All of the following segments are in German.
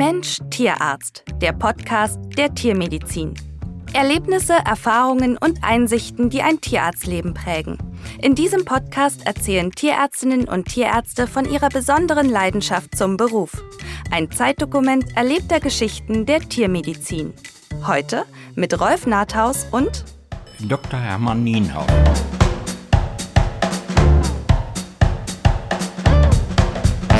Mensch Tierarzt, der Podcast der Tiermedizin. Erlebnisse, Erfahrungen und Einsichten, die ein Tierarztleben prägen. In diesem Podcast erzählen Tierärztinnen und Tierärzte von ihrer besonderen Leidenschaft zum Beruf. Ein Zeitdokument erlebter Geschichten der Tiermedizin. Heute mit Rolf Nathaus und Dr. Hermann Nienhauer.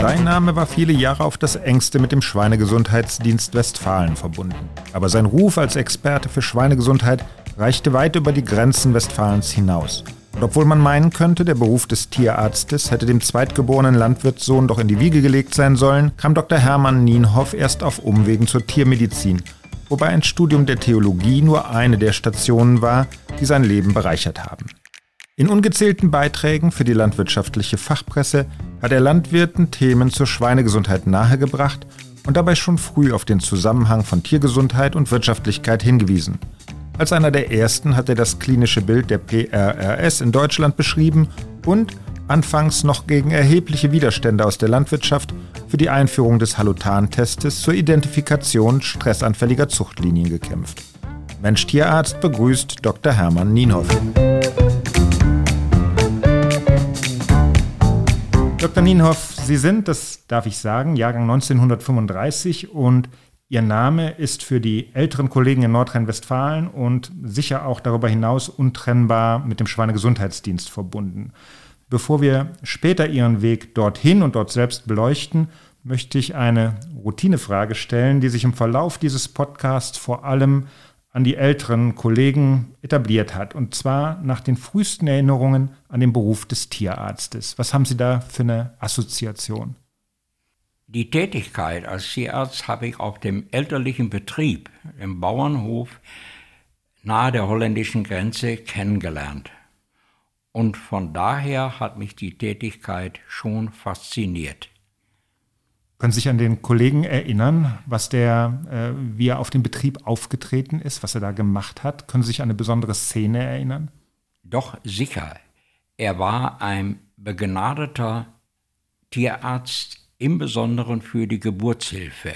Sein Name war viele Jahre auf das engste mit dem Schweinegesundheitsdienst Westfalen verbunden. Aber sein Ruf als Experte für Schweinegesundheit reichte weit über die Grenzen Westfalens hinaus. Und obwohl man meinen könnte, der Beruf des Tierarztes hätte dem zweitgeborenen Landwirtssohn doch in die Wiege gelegt sein sollen, kam Dr. Hermann Nienhoff erst auf Umwegen zur Tiermedizin, wobei ein Studium der Theologie nur eine der Stationen war, die sein Leben bereichert haben. In ungezählten Beiträgen für die landwirtschaftliche Fachpresse hat er Landwirten Themen zur Schweinegesundheit nahegebracht und dabei schon früh auf den Zusammenhang von Tiergesundheit und Wirtschaftlichkeit hingewiesen. Als einer der ersten hat er das klinische Bild der PRRS in Deutschland beschrieben und, anfangs noch gegen erhebliche Widerstände aus der Landwirtschaft, für die Einführung des Halutan-Testes zur Identifikation stressanfälliger Zuchtlinien gekämpft. Mensch-Tierarzt begrüßt Dr. Hermann Nienhoff. Dr. Nienhoff, Sie sind, das darf ich sagen, Jahrgang 1935 und Ihr Name ist für die älteren Kollegen in Nordrhein-Westfalen und sicher auch darüber hinaus untrennbar mit dem Schweinegesundheitsdienst verbunden. Bevor wir später Ihren Weg dorthin und dort selbst beleuchten, möchte ich eine Routinefrage stellen, die sich im Verlauf dieses Podcasts vor allem an die älteren Kollegen etabliert hat. Und zwar nach den frühesten Erinnerungen an den Beruf des Tierarztes. Was haben Sie da für eine Assoziation? Die Tätigkeit als Tierarzt habe ich auf dem elterlichen Betrieb, im Bauernhof nahe der holländischen Grenze kennengelernt. Und von daher hat mich die Tätigkeit schon fasziniert. Können Sie sich an den Kollegen erinnern, was der, äh, wie er auf dem Betrieb aufgetreten ist, was er da gemacht hat? Können Sie sich an eine besondere Szene erinnern? Doch sicher. Er war ein begnadeter Tierarzt, im Besonderen für die Geburtshilfe.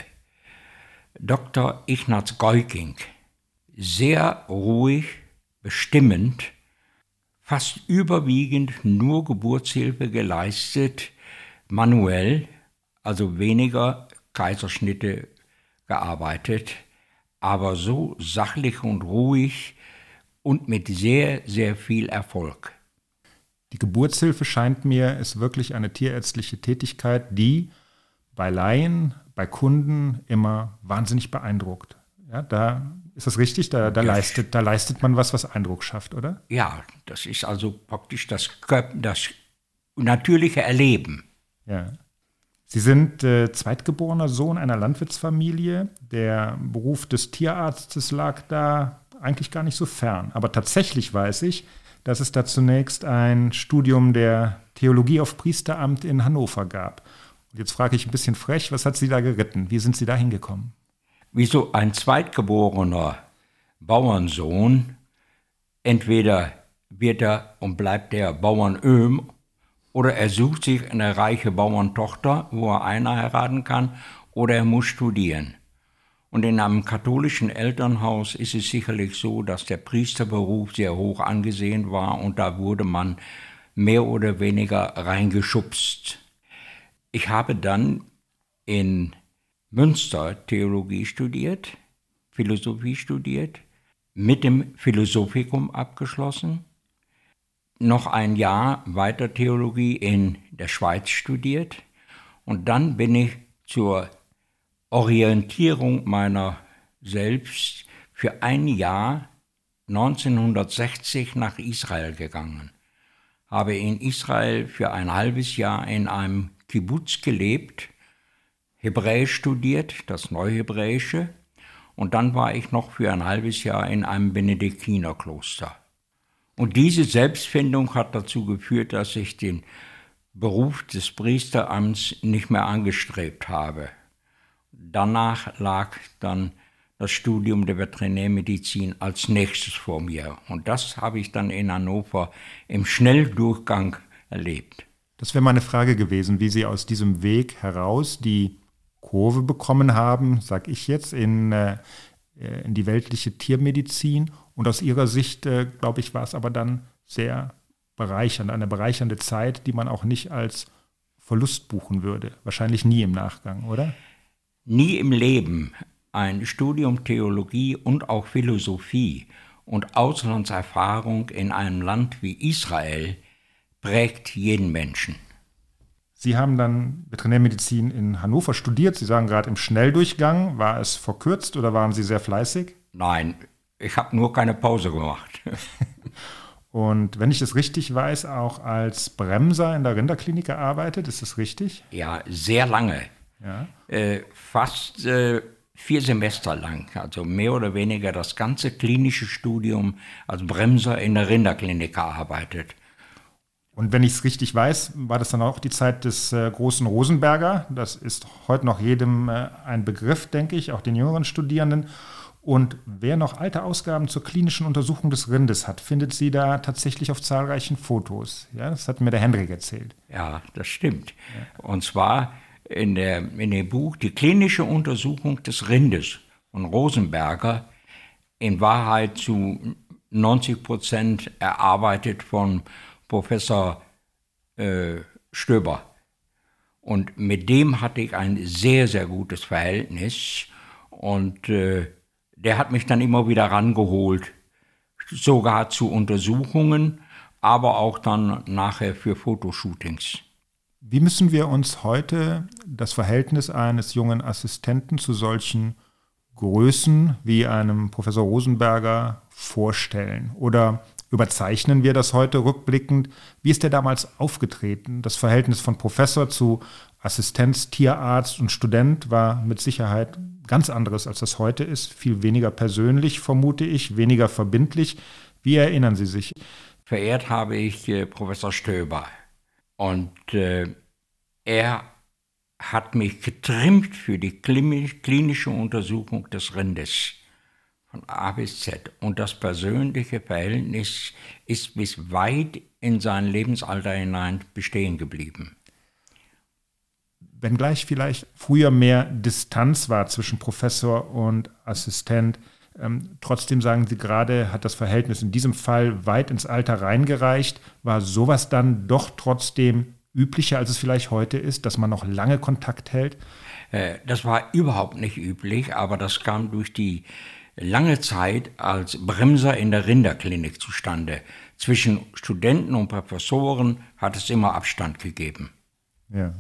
Dr. Ignaz Geuking, sehr ruhig, bestimmend, fast überwiegend nur Geburtshilfe geleistet, manuell also weniger Kaiserschnitte gearbeitet, aber so sachlich und ruhig und mit sehr, sehr viel Erfolg. Die Geburtshilfe scheint mir ist wirklich eine tierärztliche Tätigkeit, die bei Laien, bei Kunden immer wahnsinnig beeindruckt. Ja, da ist das richtig? Da, da, leistet, da leistet man was, was Eindruck schafft, oder? Ja, das ist also praktisch das, das natürliche Erleben. Ja. Sie sind äh, zweitgeborener Sohn einer Landwirtsfamilie. Der Beruf des Tierarztes lag da eigentlich gar nicht so fern. Aber tatsächlich weiß ich, dass es da zunächst ein Studium der Theologie auf Priesteramt in Hannover gab. Und jetzt frage ich ein bisschen frech, was hat Sie da geritten? Wie sind Sie da hingekommen? Wieso ein zweitgeborener Bauernsohn, entweder wird er und bleibt der Bauernöhm oder er sucht sich eine reiche Bauerntochter, wo er einer heiraten kann, oder er muss studieren. Und in einem katholischen Elternhaus ist es sicherlich so, dass der Priesterberuf sehr hoch angesehen war und da wurde man mehr oder weniger reingeschubst. Ich habe dann in Münster Theologie studiert, Philosophie studiert, mit dem Philosophikum abgeschlossen noch ein Jahr weiter Theologie in der Schweiz studiert und dann bin ich zur Orientierung meiner selbst für ein Jahr 1960 nach Israel gegangen. Habe in Israel für ein halbes Jahr in einem Kibbutz gelebt, Hebräisch studiert, das Neuhebräische, und dann war ich noch für ein halbes Jahr in einem Benediktinerkloster. Und diese Selbstfindung hat dazu geführt, dass ich den Beruf des Priesteramts nicht mehr angestrebt habe. Danach lag dann das Studium der Veterinärmedizin als nächstes vor mir. Und das habe ich dann in Hannover im Schnelldurchgang erlebt. Das wäre meine Frage gewesen, wie Sie aus diesem Weg heraus die Kurve bekommen haben, sag ich jetzt, in, äh, in die weltliche Tiermedizin. Und aus Ihrer Sicht, äh, glaube ich, war es aber dann sehr bereichernd, eine bereichernde Zeit, die man auch nicht als Verlust buchen würde. Wahrscheinlich nie im Nachgang, oder? Nie im Leben. Ein Studium Theologie und auch Philosophie und Auslandserfahrung in einem Land wie Israel prägt jeden Menschen. Sie haben dann Veterinärmedizin in Hannover studiert. Sie sagen gerade im Schnelldurchgang. War es verkürzt oder waren Sie sehr fleißig? Nein, ich habe nur keine Pause gemacht. Und wenn ich das richtig weiß, auch als Bremser in der Rinderklinik gearbeitet. Ist das richtig? Ja, sehr lange. Ja. Äh, fast äh, vier Semester lang, also mehr oder weniger das ganze klinische Studium als Bremser in der Rinderklinik gearbeitet. Und wenn ich es richtig weiß, war das dann auch die Zeit des äh, großen Rosenberger. Das ist heute noch jedem äh, ein Begriff, denke ich, auch den jüngeren Studierenden. Und wer noch alte Ausgaben zur klinischen Untersuchung des Rindes hat, findet sie da tatsächlich auf zahlreichen Fotos. Ja, das hat mir der Hendrik erzählt. Ja, das stimmt. Ja. Und zwar in, der, in dem Buch Die klinische Untersuchung des Rindes von Rosenberger, in Wahrheit zu 90 Prozent erarbeitet von Professor äh, Stöber. Und mit dem hatte ich ein sehr, sehr gutes Verhältnis. Und äh, der hat mich dann immer wieder rangeholt, sogar zu Untersuchungen, aber auch dann nachher für Fotoshootings. Wie müssen wir uns heute das Verhältnis eines jungen Assistenten zu solchen Größen wie einem Professor Rosenberger vorstellen? Oder überzeichnen wir das heute rückblickend? Wie ist er damals aufgetreten? Das Verhältnis von Professor zu Assistenz, Tierarzt und Student war mit Sicherheit ganz anderes, als das heute ist. Viel weniger persönlich, vermute ich, weniger verbindlich. Wie erinnern Sie sich? Verehrt habe ich äh, Professor Stöber. Und äh, er hat mich getrimmt für die klinische Untersuchung des Rindes von A bis Z. Und das persönliche Verhältnis ist bis weit in sein Lebensalter hinein bestehen geblieben. Wenngleich vielleicht früher mehr Distanz war zwischen Professor und Assistent, ähm, trotzdem sagen Sie gerade, hat das Verhältnis in diesem Fall weit ins Alter reingereicht. War sowas dann doch trotzdem üblicher, als es vielleicht heute ist, dass man noch lange Kontakt hält? Äh, das war überhaupt nicht üblich, aber das kam durch die lange Zeit als Bremser in der Rinderklinik zustande. Zwischen Studenten und Professoren hat es immer Abstand gegeben. Ja.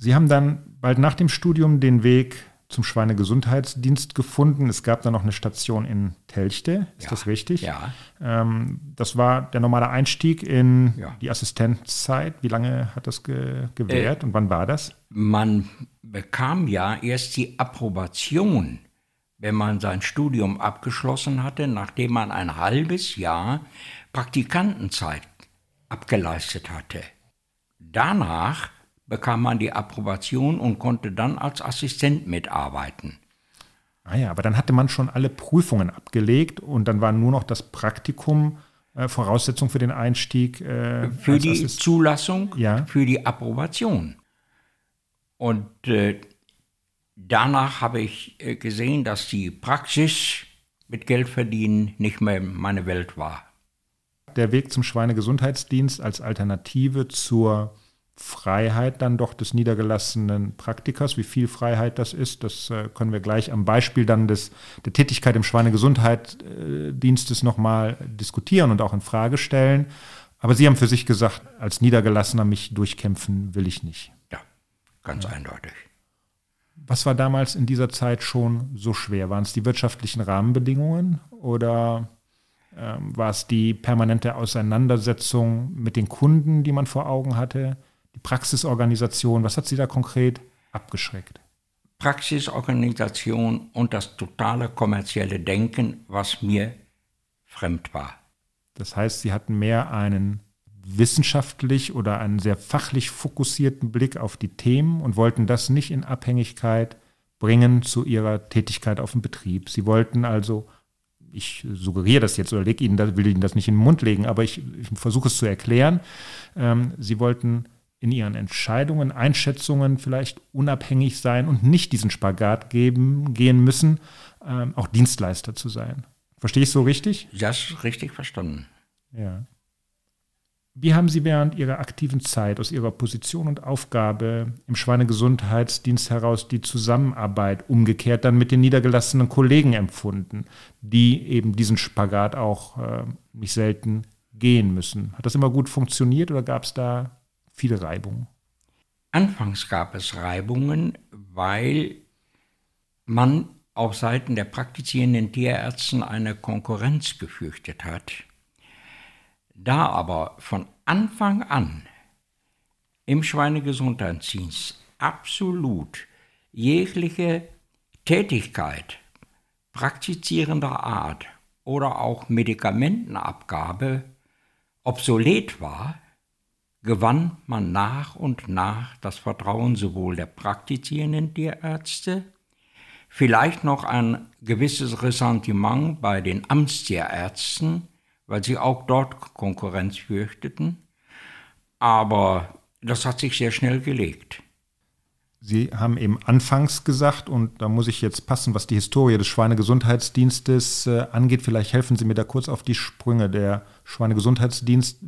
Sie haben dann bald nach dem Studium den Weg zum Schweinegesundheitsdienst gefunden. Es gab dann noch eine Station in Telchte, ist ja, das richtig? Ja. Ähm, das war der normale Einstieg in ja. die Assistenzzeit. Wie lange hat das ge gewährt äh, und wann war das? Man bekam ja erst die Approbation, wenn man sein Studium abgeschlossen hatte, nachdem man ein halbes Jahr Praktikantenzeit abgeleistet hatte. Danach bekam man die Approbation und konnte dann als Assistent mitarbeiten. Ah ja, aber dann hatte man schon alle Prüfungen abgelegt und dann war nur noch das Praktikum äh, Voraussetzung für den Einstieg. Äh, für die Assist Zulassung, ja. für die Approbation. Und äh, danach habe ich äh, gesehen, dass die Praxis mit Geld verdienen nicht mehr meine Welt war. Der Weg zum Schweinegesundheitsdienst als Alternative zur Freiheit dann doch des niedergelassenen Praktikers. Wie viel Freiheit das ist, das äh, können wir gleich am Beispiel dann des, der Tätigkeit im Schweinegesundheitsdienstes nochmal diskutieren und auch in Frage stellen. Aber Sie haben für sich gesagt, als Niedergelassener mich durchkämpfen will ich nicht. Ja, ganz ja. eindeutig. Was war damals in dieser Zeit schon so schwer? Waren es die wirtschaftlichen Rahmenbedingungen oder ähm, war es die permanente Auseinandersetzung mit den Kunden, die man vor Augen hatte? Die Praxisorganisation, was hat Sie da konkret abgeschreckt? Praxisorganisation und das totale kommerzielle Denken, was mir fremd war. Das heißt, Sie hatten mehr einen wissenschaftlich oder einen sehr fachlich fokussierten Blick auf die Themen und wollten das nicht in Abhängigkeit bringen zu Ihrer Tätigkeit auf dem Betrieb. Sie wollten also, ich suggeriere das jetzt oder leg Ihnen das, will Ihnen das nicht in den Mund legen, aber ich, ich versuche es zu erklären. Ähm, Sie wollten in ihren Entscheidungen, Einschätzungen vielleicht unabhängig sein und nicht diesen Spagat geben, gehen müssen, ähm, auch Dienstleister zu sein. Verstehe ich so richtig? Ist richtig verstanden. Ja. Wie haben Sie während Ihrer aktiven Zeit aus Ihrer Position und Aufgabe im Schweinegesundheitsdienst heraus die Zusammenarbeit umgekehrt dann mit den niedergelassenen Kollegen empfunden, die eben diesen Spagat auch äh, nicht selten gehen müssen? Hat das immer gut funktioniert oder gab es da viele Reibungen? Anfangs gab es Reibungen, weil man auf Seiten der praktizierenden Tierärzten eine Konkurrenz gefürchtet hat. Da aber von Anfang an im Schweinegesundheitsdienst absolut jegliche Tätigkeit praktizierender Art oder auch Medikamentenabgabe obsolet war, gewann man nach und nach das Vertrauen sowohl der praktizierenden Tierärzte, vielleicht noch ein gewisses Ressentiment bei den Amtstierärzten, weil sie auch dort Konkurrenz fürchteten, aber das hat sich sehr schnell gelegt. Sie haben eben anfangs gesagt, und da muss ich jetzt passen, was die Historie des Schweinegesundheitsdienstes äh, angeht. Vielleicht helfen Sie mir da kurz auf die Sprünge. Der Schweinegesundheitsdienst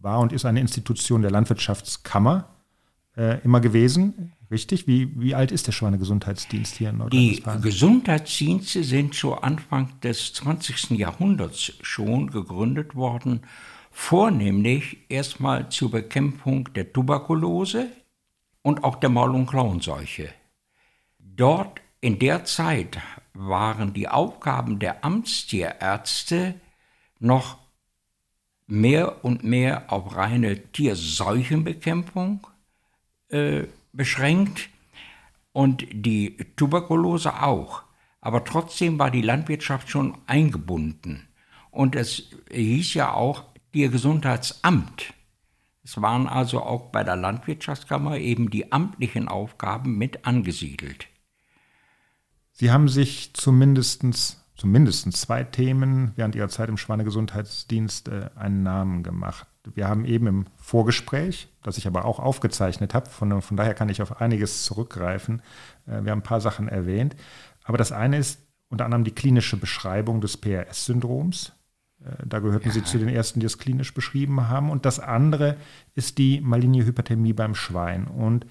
war und ist eine Institution der Landwirtschaftskammer äh, immer gewesen. Richtig? Wie, wie alt ist der Schweinegesundheitsdienst hier in Nordrhein-Westfalen? Die Gesundheitsdienste sind schon Anfang des 20. Jahrhunderts schon gegründet worden, vornehmlich erstmal zur Bekämpfung der Tuberkulose und auch der Maul- und Klauenseuche. Dort in der Zeit waren die Aufgaben der Amtstierärzte noch mehr und mehr auf reine Tierseuchenbekämpfung äh, beschränkt und die Tuberkulose auch. Aber trotzdem war die Landwirtschaft schon eingebunden. Und es hieß ja auch Tiergesundheitsamt. Es waren also auch bei der Landwirtschaftskammer eben die amtlichen Aufgaben mit angesiedelt. Sie haben sich zumindest zumindest zwei Themen während ihrer Zeit im Schweinegesundheitsdienst äh, einen Namen gemacht. Wir haben eben im Vorgespräch, das ich aber auch aufgezeichnet habe, von, von daher kann ich auf einiges zurückgreifen, äh, wir haben ein paar Sachen erwähnt. Aber das eine ist unter anderem die klinische Beschreibung des PRS-Syndroms. Äh, da gehörten ja. Sie zu den ersten, die es klinisch beschrieben haben. Und das andere ist die maligne Hyperthermie beim Schwein. Und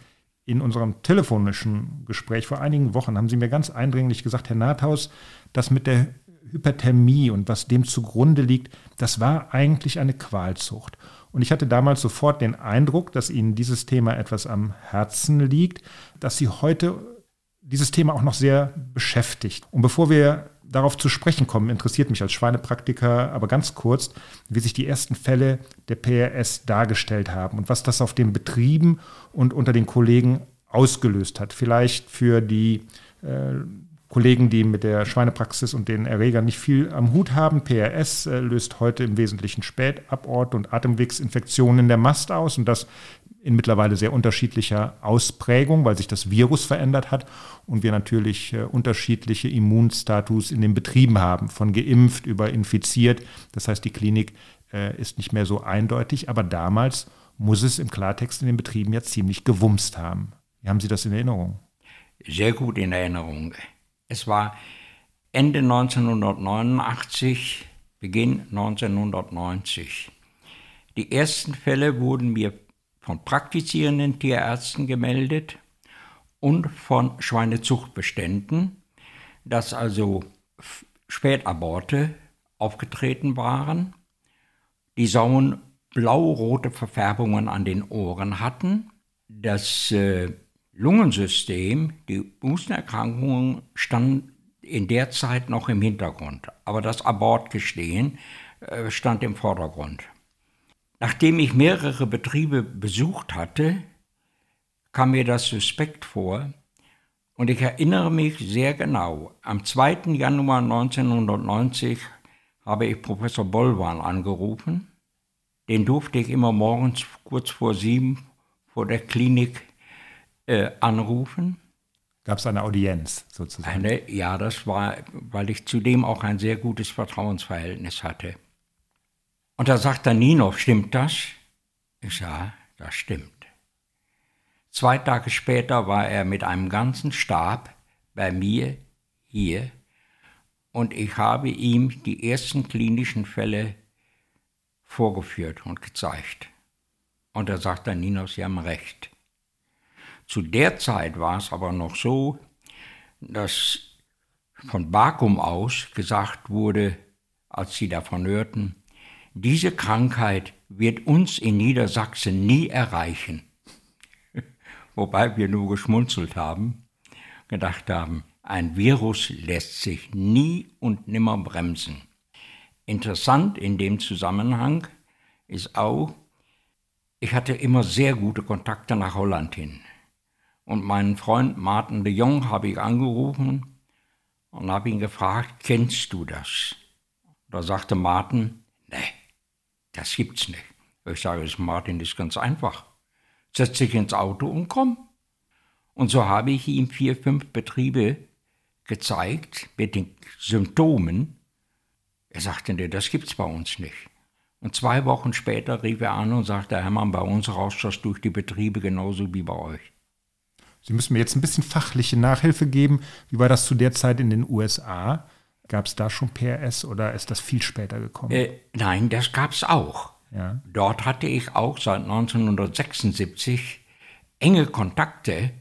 in unserem telefonischen Gespräch vor einigen Wochen haben Sie mir ganz eindringlich gesagt, Herr Nathaus, das mit der Hyperthermie und was dem zugrunde liegt, das war eigentlich eine Qualzucht. Und ich hatte damals sofort den Eindruck, dass Ihnen dieses Thema etwas am Herzen liegt, dass Sie heute dieses Thema auch noch sehr beschäftigt. Und bevor wir darauf zu sprechen kommen, interessiert mich als Schweinepraktiker aber ganz kurz, wie sich die ersten Fälle der PRS dargestellt haben und was das auf den Betrieben und unter den Kollegen ausgelöst hat. Vielleicht für die äh, Kollegen, die mit der Schweinepraxis und den Erregern nicht viel am Hut haben. PRS äh, löst heute im Wesentlichen Spätabort und Atemwegsinfektionen in der Mast aus und das in mittlerweile sehr unterschiedlicher Ausprägung, weil sich das Virus verändert hat und wir natürlich äh, unterschiedliche Immunstatus in den Betrieben haben, von geimpft über infiziert. Das heißt, die Klinik äh, ist nicht mehr so eindeutig, aber damals muss es im Klartext in den Betrieben ja ziemlich gewumst haben. Wie haben Sie das in Erinnerung? Sehr gut in Erinnerung. Es war Ende 1989, Beginn 1990. Die ersten Fälle wurden mir von praktizierenden Tierärzten gemeldet und von Schweinezuchtbeständen, dass also Spätaborte aufgetreten waren, die Sauen blau-rote Verfärbungen an den Ohren hatten, das äh, Lungensystem, die Hustenerkrankungen standen in der Zeit noch im Hintergrund, aber das Abortgestehen äh, stand im Vordergrund. Nachdem ich mehrere Betriebe besucht hatte, kam mir das suspekt vor und ich erinnere mich sehr genau. Am 2. Januar 1990 habe ich Professor Bollwan angerufen. Den durfte ich immer morgens kurz vor sieben vor der Klinik äh, anrufen. Gab es eine Audienz sozusagen? Eine, ja, das war, weil ich zudem auch ein sehr gutes Vertrauensverhältnis hatte. Und da sagt der Nino, stimmt das? Ich sage, das stimmt. Zwei Tage später war er mit einem ganzen Stab bei mir hier und ich habe ihm die ersten klinischen Fälle vorgeführt und gezeigt. Und er sagte, Ninos, Sie haben recht. Zu der Zeit war es aber noch so, dass von Bakum aus gesagt wurde, als sie davon hörten, diese Krankheit wird uns in Niedersachsen nie erreichen. Wobei wir nur geschmunzelt haben, gedacht haben, ein Virus lässt sich nie und nimmer bremsen. Interessant in dem Zusammenhang ist auch, ich hatte immer sehr gute Kontakte nach Holland hin. Und meinen Freund Martin de Jong habe ich angerufen und habe ihn gefragt, kennst du das? Da sagte Martin, das gibt's nicht. Ich sage, es Martin ist ganz einfach. Setz dich ins Auto und komm. Und so habe ich ihm vier, fünf Betriebe gezeigt mit den Symptomen. Er sagte, nee, das gibt's bei uns nicht. Und zwei Wochen später rief er an und sagte, Hermann, bei uns rauscht das durch die Betriebe genauso wie bei euch. Sie müssen mir jetzt ein bisschen fachliche Nachhilfe geben. Wie war das zu der Zeit in den USA? Gab es da schon PRS oder ist das viel später gekommen? Äh, nein, das gab es auch. Ja. Dort hatte ich auch seit 1976 enge Kontakte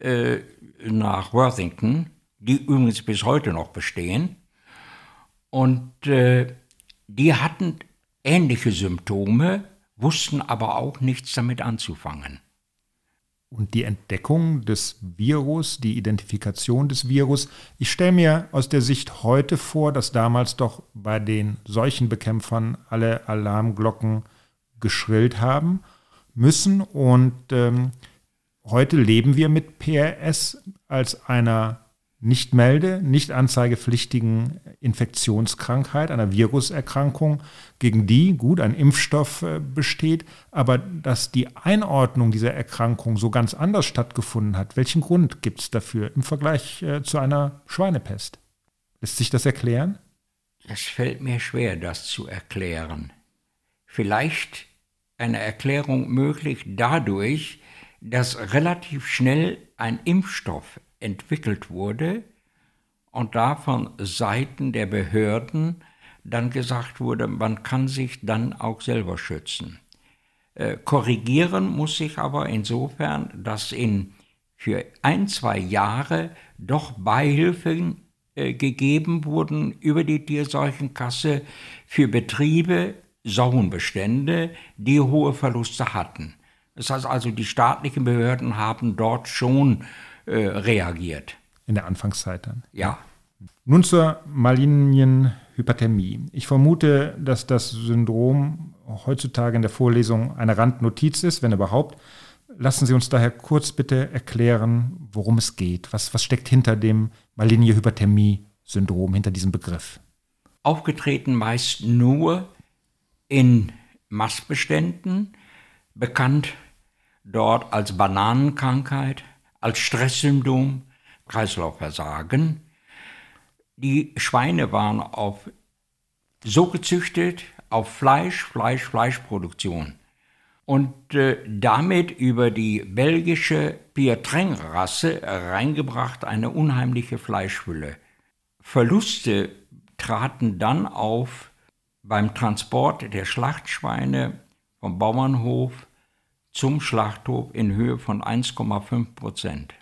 äh, nach Worthington, die übrigens bis heute noch bestehen. Und äh, die hatten ähnliche Symptome, wussten aber auch nichts damit anzufangen. Und die Entdeckung des Virus, die Identifikation des Virus, ich stelle mir aus der Sicht heute vor, dass damals doch bei den Seuchenbekämpfern alle Alarmglocken geschrillt haben müssen. Und ähm, heute leben wir mit PRS als einer nicht melde, nicht anzeigepflichtigen Infektionskrankheit, einer Viruserkrankung, gegen die gut ein Impfstoff äh, besteht, aber dass die Einordnung dieser Erkrankung so ganz anders stattgefunden hat. Welchen Grund gibt es dafür im Vergleich äh, zu einer Schweinepest? Lässt sich das erklären? Es fällt mir schwer, das zu erklären. Vielleicht eine Erklärung möglich dadurch, dass relativ schnell ein Impfstoff entwickelt wurde und da von Seiten der Behörden dann gesagt wurde, man kann sich dann auch selber schützen. Äh, korrigieren muss sich aber insofern, dass in für ein, zwei Jahre doch Beihilfen äh, gegeben wurden über die Tierseuchenkasse für Betriebe, Sauenbestände, die hohe Verluste hatten. Das heißt also, die staatlichen Behörden haben dort schon äh, reagiert. In der Anfangszeit dann. Ja. Nun zur Malignienhyperthermie. Ich vermute, dass das Syndrom heutzutage in der Vorlesung eine Randnotiz ist, wenn überhaupt. Lassen Sie uns daher kurz bitte erklären, worum es geht. Was, was steckt hinter dem Maligne-Hyperthermie-Syndrom, hinter diesem Begriff? Aufgetreten meist nur in Mastbeständen, bekannt dort als Bananenkrankheit, als Stresssymptom, Kreislaufversagen. Die Schweine waren auf, so gezüchtet auf Fleisch, Fleisch, Fleischproduktion und äh, damit über die belgische Pietreng-Rasse reingebracht eine unheimliche Fleischhülle. Verluste traten dann auf beim Transport der Schlachtschweine vom Bauernhof zum Schlachthof in Höhe von 1,5 Prozent.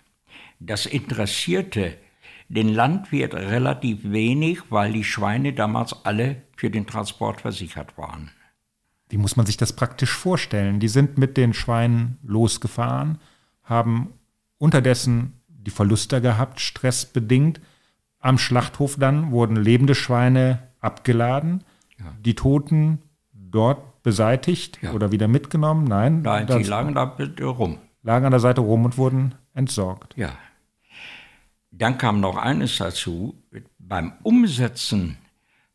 Das interessierte den Landwirt relativ wenig, weil die Schweine damals alle für den Transport versichert waren. Wie muss man sich das praktisch vorstellen? Die sind mit den Schweinen losgefahren, haben unterdessen die Verluste gehabt, stressbedingt. Am Schlachthof dann wurden lebende Schweine abgeladen, ja. die Toten dort beseitigt ja. oder wieder mitgenommen? Nein. Nein, die lagen da rum. Lagen an der Seite rum und wurden entsorgt. Ja. Dann kam noch eines dazu. Beim Umsetzen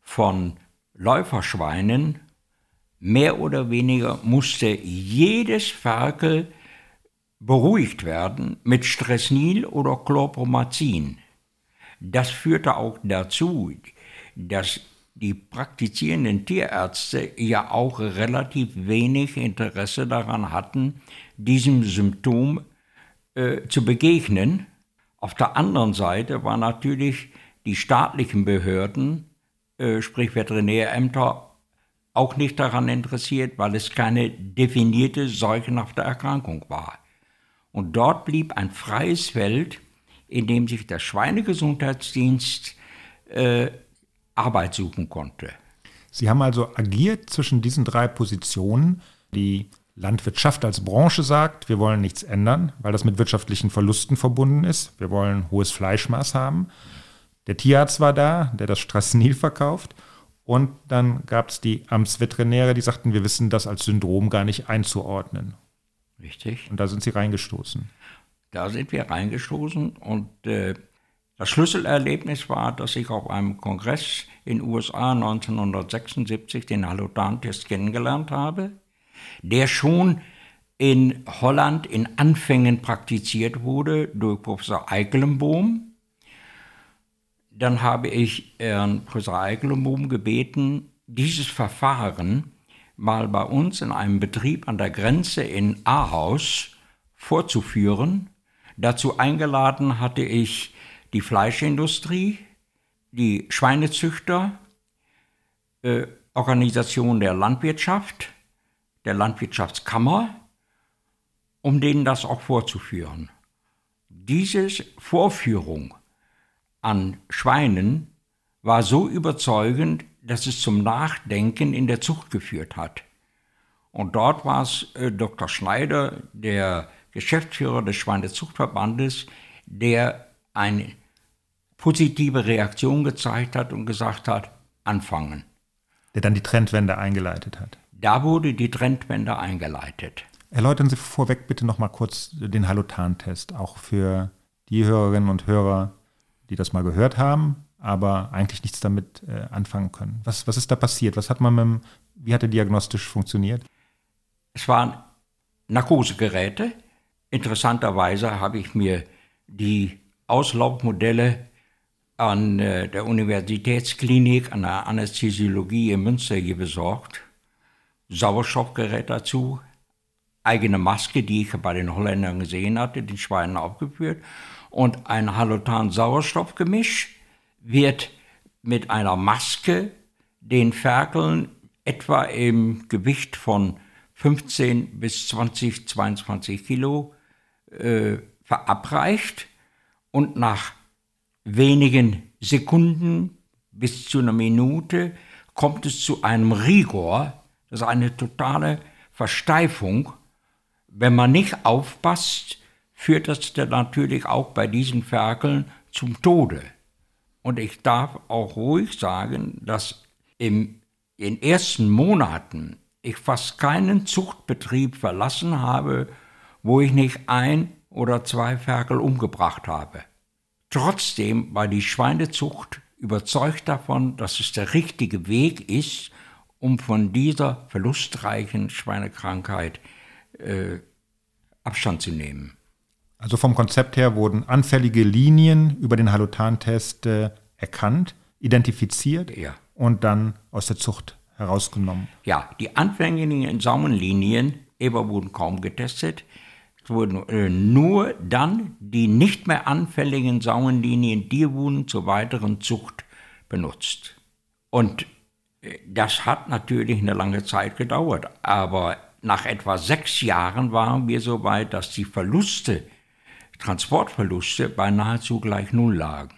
von Läuferschweinen, mehr oder weniger, musste jedes Ferkel beruhigt werden mit Stressnil oder Chlorpromazin. Das führte auch dazu, dass die praktizierenden Tierärzte ja auch relativ wenig Interesse daran hatten, diesem Symptom äh, zu begegnen. Auf der anderen Seite waren natürlich die staatlichen Behörden, äh, sprich Veterinärämter, auch nicht daran interessiert, weil es keine definierte seuchenhafte Erkrankung war. Und dort blieb ein freies Feld, in dem sich der Schweinegesundheitsdienst äh, Arbeit suchen konnte. Sie haben also agiert zwischen diesen drei Positionen. Die Landwirtschaft als Branche sagt, wir wollen nichts ändern, weil das mit wirtschaftlichen Verlusten verbunden ist. Wir wollen hohes Fleischmaß haben. Der Tierarzt war da, der das Strassenil verkauft. Und dann gab es die Amtsveterinäre, die sagten, wir wissen das als Syndrom gar nicht einzuordnen. Richtig. Und da sind Sie reingestoßen. Da sind wir reingestoßen und äh, das Schlüsselerlebnis war, dass ich auf einem Kongress in USA 1976 den Halodan-Test kennengelernt habe, der schon in Holland in Anfängen praktiziert wurde durch Professor Eikelenbohm. Dann habe ich Herrn Professor Eikelenbohm gebeten, dieses Verfahren mal bei uns in einem Betrieb an der Grenze in Ahaus vorzuführen. Dazu eingeladen hatte ich die Fleischindustrie, die Schweinezüchter, äh, Organisation der Landwirtschaft, der Landwirtschaftskammer, um denen das auch vorzuführen. Diese Vorführung an Schweinen war so überzeugend, dass es zum Nachdenken in der Zucht geführt hat. Und dort war es äh, Dr. Schneider, der Geschäftsführer des Schweinezuchtverbandes, der eine positive Reaktion gezeigt hat und gesagt hat, anfangen. Der dann die Trendwende eingeleitet hat. Da wurde die Trendwende eingeleitet. Erläutern Sie vorweg bitte noch mal kurz den Halotan-Test, auch für die Hörerinnen und Hörer, die das mal gehört haben, aber eigentlich nichts damit äh, anfangen können. Was, was ist da passiert? Was hat man mit dem, wie hat er diagnostisch funktioniert? Es waren Narkosegeräte. Interessanterweise habe ich mir die Auslaufmodelle an äh, der Universitätsklinik, an der Anästhesiologie in Münster hier besorgt. Sauerstoffgerät dazu, eigene Maske, die ich bei den Holländern gesehen hatte, den Schweinen aufgeführt, und ein Halotan-Sauerstoffgemisch wird mit einer Maske den Ferkeln etwa im Gewicht von 15 bis 20, 22 Kilo äh, verabreicht und nach wenigen Sekunden bis zu einer Minute kommt es zu einem Rigor, das ist eine totale Versteifung. Wenn man nicht aufpasst, führt das dann natürlich auch bei diesen Ferkeln zum Tode. Und ich darf auch ruhig sagen, dass im, in den ersten Monaten ich fast keinen Zuchtbetrieb verlassen habe, wo ich nicht ein oder zwei Ferkel umgebracht habe. Trotzdem war die Schweinezucht überzeugt davon, dass es der richtige Weg ist, um von dieser verlustreichen Schweinekrankheit äh, Abstand zu nehmen. Also vom Konzept her wurden anfällige Linien über den Halotantest äh, erkannt, identifiziert ja. und dann aus der Zucht herausgenommen. Ja, die anfänglichen Samenlinien aber wurden kaum getestet. Wurden äh, nur dann die nicht mehr anfälligen Samenlinien, die wurden zur weiteren Zucht benutzt. Und äh, das hat natürlich eine lange Zeit gedauert, aber nach etwa sechs Jahren waren wir so weit, dass die Verluste, Transportverluste bei nahezu gleich null lagen.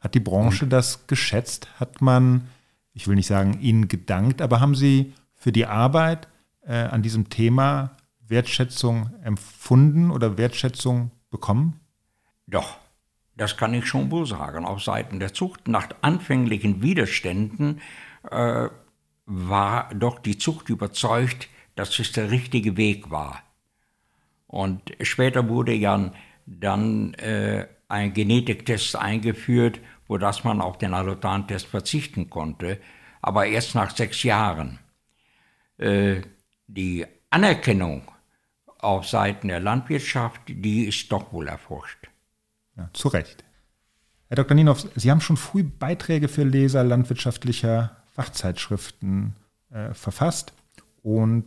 Hat die Branche das geschätzt? Hat man, ich will nicht sagen, Ihnen gedankt, aber haben Sie für die Arbeit äh, an diesem Thema Wertschätzung empfunden oder Wertschätzung bekommen? Doch, das kann ich schon wohl sagen. Auf Seiten der Zucht, nach anfänglichen Widerständen, äh, war doch die Zucht überzeugt, dass es der richtige Weg war. Und später wurde ja dann äh, ein Genetiktest eingeführt, wo das man auf den Allotan-Test verzichten konnte, aber erst nach sechs Jahren. Äh, die Anerkennung auf Seiten der Landwirtschaft, die ist doch wohl erforscht. Ja, zu Recht. Herr Dr. Ninov, Sie haben schon früh Beiträge für Leser landwirtschaftlicher Fachzeitschriften äh, verfasst und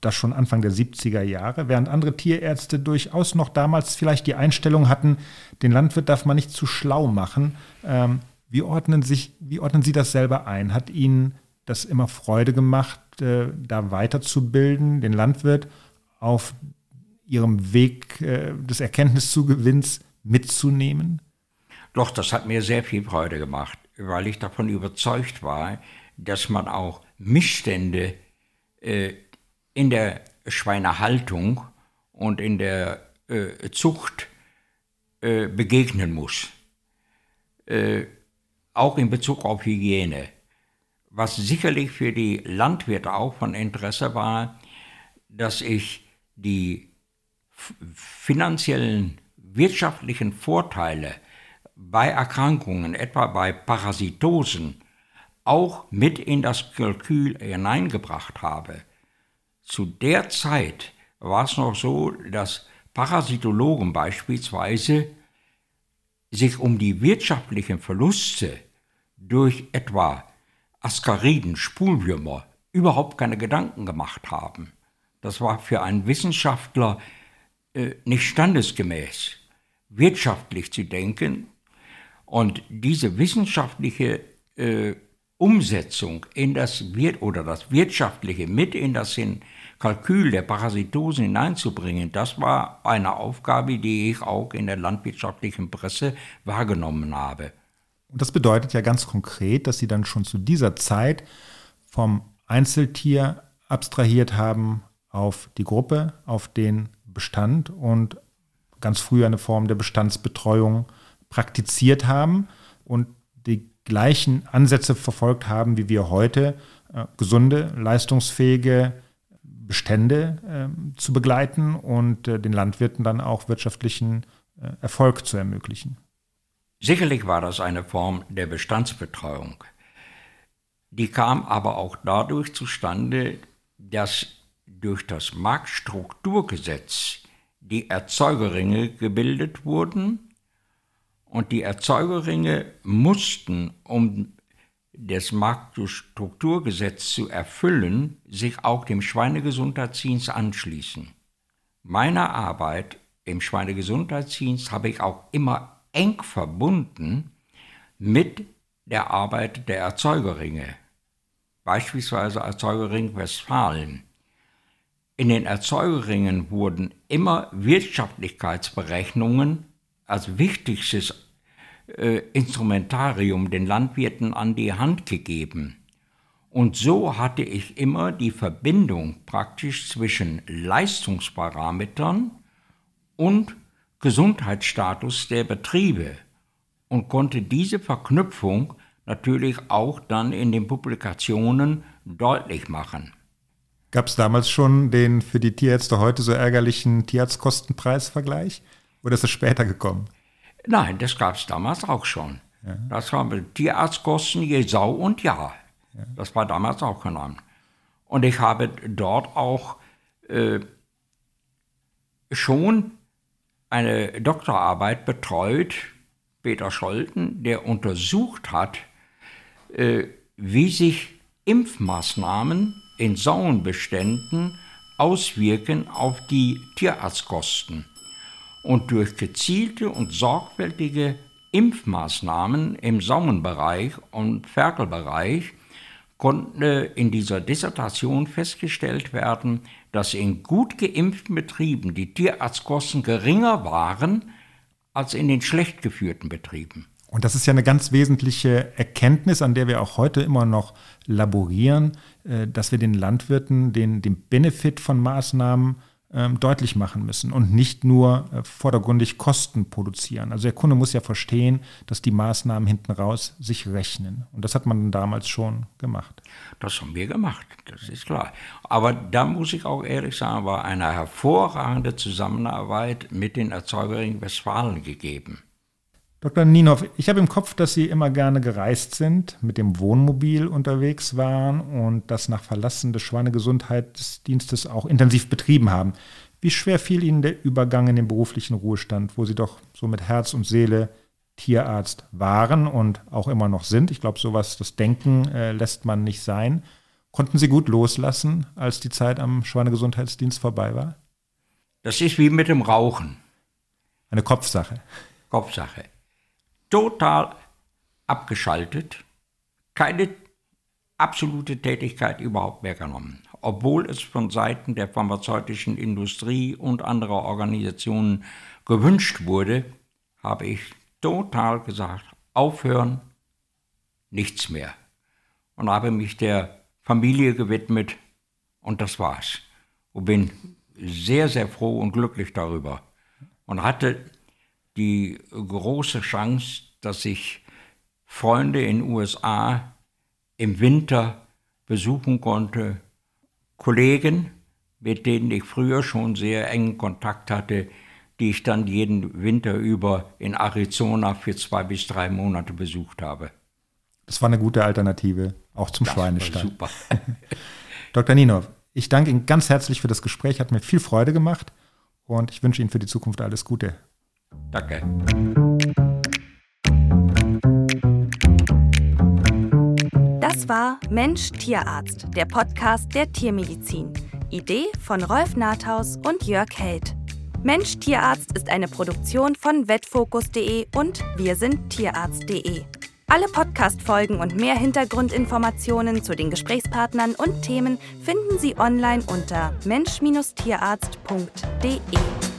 das schon Anfang der 70er Jahre, während andere Tierärzte durchaus noch damals vielleicht die Einstellung hatten, den Landwirt darf man nicht zu schlau machen. Ähm, wie, ordnen sich, wie ordnen Sie das selber ein? Hat Ihnen das immer Freude gemacht, äh, da weiterzubilden, den Landwirt auf Ihrem Weg äh, des Erkenntniszugewinns mitzunehmen? Doch, das hat mir sehr viel Freude gemacht, weil ich davon überzeugt war, dass man auch Missstände äh, in der Schweinehaltung und in der äh, Zucht äh, begegnen muss. Äh, auch in Bezug auf Hygiene. Was sicherlich für die Landwirte auch von Interesse war, dass ich die finanziellen, wirtschaftlichen Vorteile bei Erkrankungen, etwa bei Parasitosen, auch mit in das Kalkül hineingebracht habe. Zu der Zeit war es noch so, dass Parasitologen beispielsweise sich um die wirtschaftlichen Verluste durch etwa Askariden, Spulwürmer überhaupt keine Gedanken gemacht haben. Das war für einen Wissenschaftler äh, nicht standesgemäß, wirtschaftlich zu denken. Und diese wissenschaftliche äh, Umsetzung in das Wir oder das Wirtschaftliche mit in das Kalkül der Parasitosen hineinzubringen, das war eine Aufgabe, die ich auch in der landwirtschaftlichen Presse wahrgenommen habe. Und das bedeutet ja ganz konkret, dass Sie dann schon zu dieser Zeit vom Einzeltier abstrahiert haben auf die Gruppe, auf den Bestand und ganz früh eine Form der Bestandsbetreuung praktiziert haben und die gleichen Ansätze verfolgt haben, wie wir heute, äh, gesunde, leistungsfähige Bestände äh, zu begleiten und äh, den Landwirten dann auch wirtschaftlichen äh, Erfolg zu ermöglichen. Sicherlich war das eine Form der Bestandsbetreuung. Die kam aber auch dadurch zustande, dass durch das Marktstrukturgesetz die Erzeugerringe gebildet wurden und die Erzeugerringe mussten, um das Marktstrukturgesetz zu erfüllen, sich auch dem Schweinegesundheitsdienst anschließen. Meine Arbeit im Schweinegesundheitsdienst habe ich auch immer eng verbunden mit der Arbeit der Erzeugerringe, beispielsweise Erzeugerring Westfalen. In den Erzeugerringen wurden immer Wirtschaftlichkeitsberechnungen als wichtigstes äh, Instrumentarium den Landwirten an die Hand gegeben. Und so hatte ich immer die Verbindung praktisch zwischen Leistungsparametern und Gesundheitsstatus der Betriebe und konnte diese Verknüpfung natürlich auch dann in den Publikationen deutlich machen. Gab es damals schon den für die Tierärzte heute so ärgerlichen Tierarztkostenpreisvergleich? Oder ist es später gekommen? Nein, das gab es damals auch schon. Ja. Das haben Tierarztkosten je Sau und Jahr. Ja. Das war damals auch genannt. Und ich habe dort auch äh, schon eine Doktorarbeit betreut, Peter Scholten, der untersucht hat, äh, wie sich Impfmaßnahmen in Sauenbeständen auswirken auf die Tierarztkosten und durch gezielte und sorgfältige Impfmaßnahmen im Saumenbereich und Ferkelbereich konnte in dieser Dissertation festgestellt werden, dass in gut geimpften Betrieben die Tierarztkosten geringer waren als in den schlecht geführten Betrieben. Und das ist ja eine ganz wesentliche Erkenntnis, an der wir auch heute immer noch laborieren, äh, dass wir den Landwirten den, den Benefit von Maßnahmen ähm, deutlich machen müssen und nicht nur äh, vordergründig Kosten produzieren. Also der Kunde muss ja verstehen, dass die Maßnahmen hinten raus sich rechnen. Und das hat man damals schon gemacht. Das haben wir gemacht, das ist klar. Aber da muss ich auch ehrlich sagen, war eine hervorragende Zusammenarbeit mit den Erzeugerinnen Westfalen gegeben. Dr. Ninov, ich habe im Kopf, dass Sie immer gerne gereist sind, mit dem Wohnmobil unterwegs waren und das nach Verlassen des Schweinegesundheitsdienstes auch intensiv betrieben haben. Wie schwer fiel Ihnen der Übergang in den beruflichen Ruhestand, wo Sie doch so mit Herz und Seele Tierarzt waren und auch immer noch sind? Ich glaube, sowas, das Denken äh, lässt man nicht sein. Konnten Sie gut loslassen, als die Zeit am Schweinegesundheitsdienst vorbei war? Das ist wie mit dem Rauchen. Eine Kopfsache. Kopfsache. Total abgeschaltet, keine absolute Tätigkeit überhaupt mehr genommen. Obwohl es von Seiten der pharmazeutischen Industrie und anderer Organisationen gewünscht wurde, habe ich total gesagt, aufhören, nichts mehr. Und habe mich der Familie gewidmet und das war's. Und bin sehr, sehr froh und glücklich darüber. Und hatte die große Chance, dass ich Freunde in den USA im Winter besuchen konnte, Kollegen, mit denen ich früher schon sehr engen Kontakt hatte, die ich dann jeden Winter über in Arizona für zwei bis drei Monate besucht habe. Das war eine gute Alternative, auch zum Das Schweinestall. war super. Dr. Nino, ich danke Ihnen ganz herzlich für das Gespräch, hat mir viel Freude gemacht und ich wünsche Ihnen für die Zukunft alles Gute. Danke. Das war Mensch Tierarzt, der Podcast der Tiermedizin. Idee von Rolf Nathaus und Jörg Held. Mensch Tierarzt ist eine Produktion von vetfokus.de und wir sind tierarzt.de. Alle Podcast-Folgen und mehr Hintergrundinformationen zu den Gesprächspartnern und Themen finden Sie online unter mensch-tierarzt.de.